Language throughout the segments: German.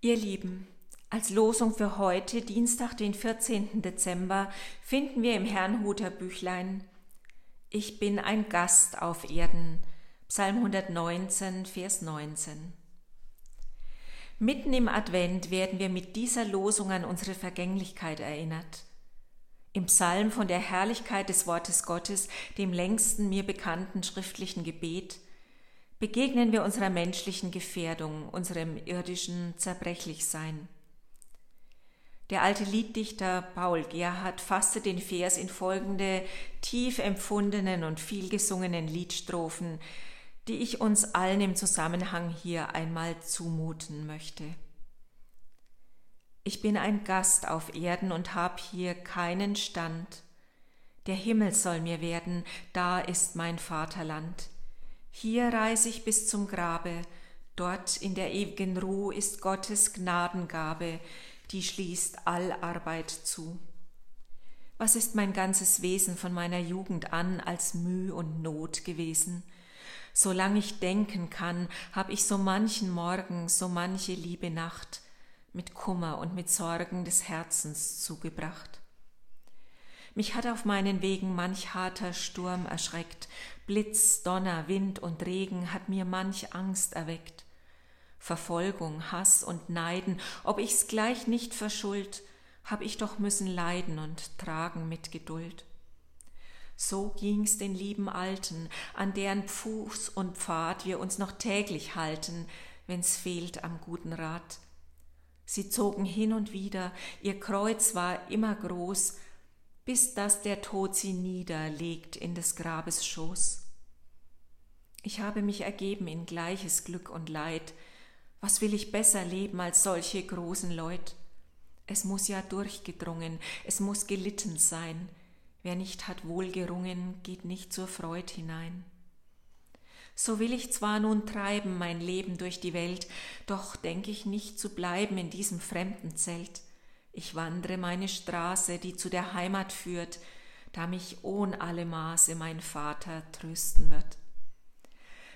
Ihr Lieben, als Losung für heute, Dienstag, den 14. Dezember, finden wir im Herrnhuter Büchlein Ich bin ein Gast auf Erden, Psalm 119, Vers 19. Mitten im Advent werden wir mit dieser Losung an unsere Vergänglichkeit erinnert. Im Psalm von der Herrlichkeit des Wortes Gottes, dem längsten mir bekannten schriftlichen Gebet, begegnen wir unserer menschlichen Gefährdung, unserem irdischen Zerbrechlichsein. Der alte Lieddichter Paul Gerhard fasste den Vers in folgende tief empfundenen und vielgesungenen Liedstrophen, die ich uns allen im Zusammenhang hier einmal zumuten möchte. Ich bin ein Gast auf Erden und hab hier keinen Stand. Der Himmel soll mir werden, da ist mein Vaterland. Hier reise ich bis zum Grabe, dort in der ewigen Ruhe ist Gottes Gnadengabe, die schließt all Arbeit zu. Was ist mein ganzes Wesen von meiner Jugend an als Müh und Not gewesen? Solang ich denken kann, hab ich so manchen Morgen, so manche liebe Nacht mit Kummer und mit Sorgen des Herzens zugebracht. Mich hat auf meinen Wegen manch harter Sturm erschreckt, Blitz, Donner, Wind und Regen hat mir manch Angst erweckt. Verfolgung, Hass und Neiden, ob ich's gleich nicht verschuld, hab ich doch müssen leiden und tragen mit Geduld. So ging's den lieben Alten, an deren Fuß und Pfad wir uns noch täglich halten, wenn's fehlt am guten Rat. Sie zogen hin und wieder, ihr Kreuz war immer groß, bis dass der Tod sie niederlegt in des Grabes Schoß. Ich habe mich ergeben in gleiches Glück und Leid. Was will ich besser leben als solche großen Leut? Es muss ja durchgedrungen, es muss gelitten sein. Wer nicht hat wohlgerungen, geht nicht zur Freud hinein. So will ich zwar nun treiben mein Leben durch die Welt, doch denk ich nicht zu bleiben in diesem fremden Zelt. Ich wandre meine Straße, die zu der Heimat führt, da mich ohn alle Maße mein Vater trösten wird.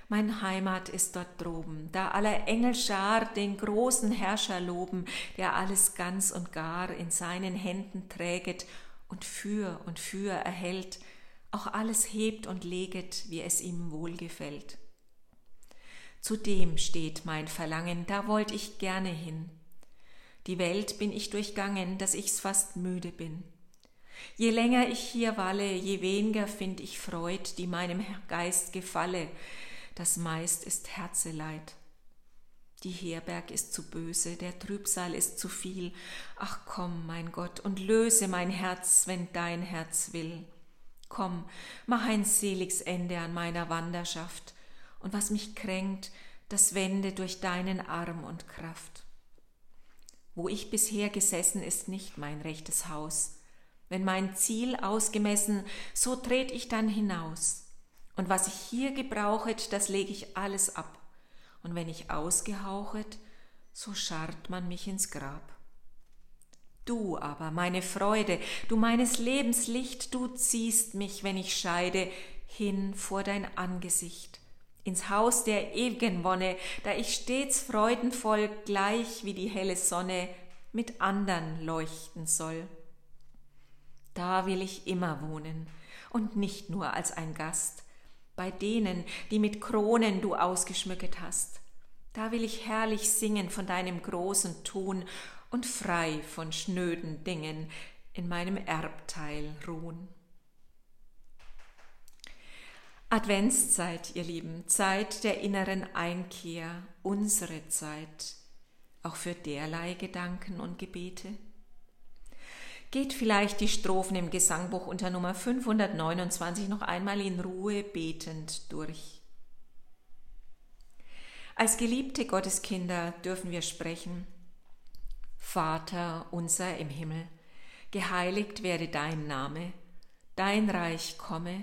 Mein Heimat ist dort droben, da aller Engel Schar den großen Herrscher loben, der alles ganz und gar in seinen Händen träget und für und für erhält, auch alles hebt und leget, wie es ihm wohlgefällt. Zu dem steht mein Verlangen, da wollt ich gerne hin. Die Welt bin ich durchgangen, dass ich's fast müde bin. Je länger ich hier walle, je weniger find ich Freud, die meinem Geist gefalle, das meist ist Herzeleid. Die Herberg ist zu böse, der Trübsal ist zu viel. Ach komm, mein Gott, und löse mein Herz, wenn dein Herz will. Komm, mach ein seliges Ende an meiner Wanderschaft, und was mich kränkt, das wende durch deinen Arm und Kraft. Wo ich bisher gesessen, ist nicht mein rechtes Haus. Wenn mein Ziel ausgemessen, so tret ich dann hinaus. Und was ich hier gebrauchet, das leg ich alles ab. Und wenn ich ausgehauchet, so scharrt man mich ins Grab. Du aber, meine Freude, du meines Lebens Licht, du ziehst mich, wenn ich scheide, hin vor dein Angesicht ins Haus der ewigen Wonne, da ich stets freudenvoll gleich wie die helle Sonne mit andern leuchten soll. Da will ich immer wohnen und nicht nur als ein Gast, bei denen, die mit Kronen du ausgeschmücket hast. Da will ich herrlich singen von deinem großen Tun und frei von schnöden Dingen in meinem Erbteil ruhen. Adventszeit, ihr Lieben, Zeit der inneren Einkehr, unsere Zeit, auch für derlei Gedanken und Gebete. Geht vielleicht die Strophen im Gesangbuch unter Nummer 529 noch einmal in Ruhe betend durch. Als geliebte Gotteskinder dürfen wir sprechen. Vater unser im Himmel, geheiligt werde dein Name, dein Reich komme,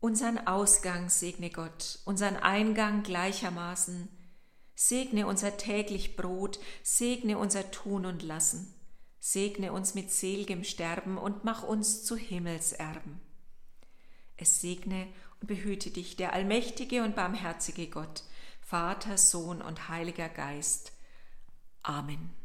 Unseren Ausgang segne Gott, unseren Eingang gleichermaßen. Segne unser täglich Brot, segne unser Tun und Lassen. Segne uns mit seligem Sterben und mach uns zu Himmelserben. Es segne und behüte dich der allmächtige und barmherzige Gott, Vater, Sohn und Heiliger Geist. Amen.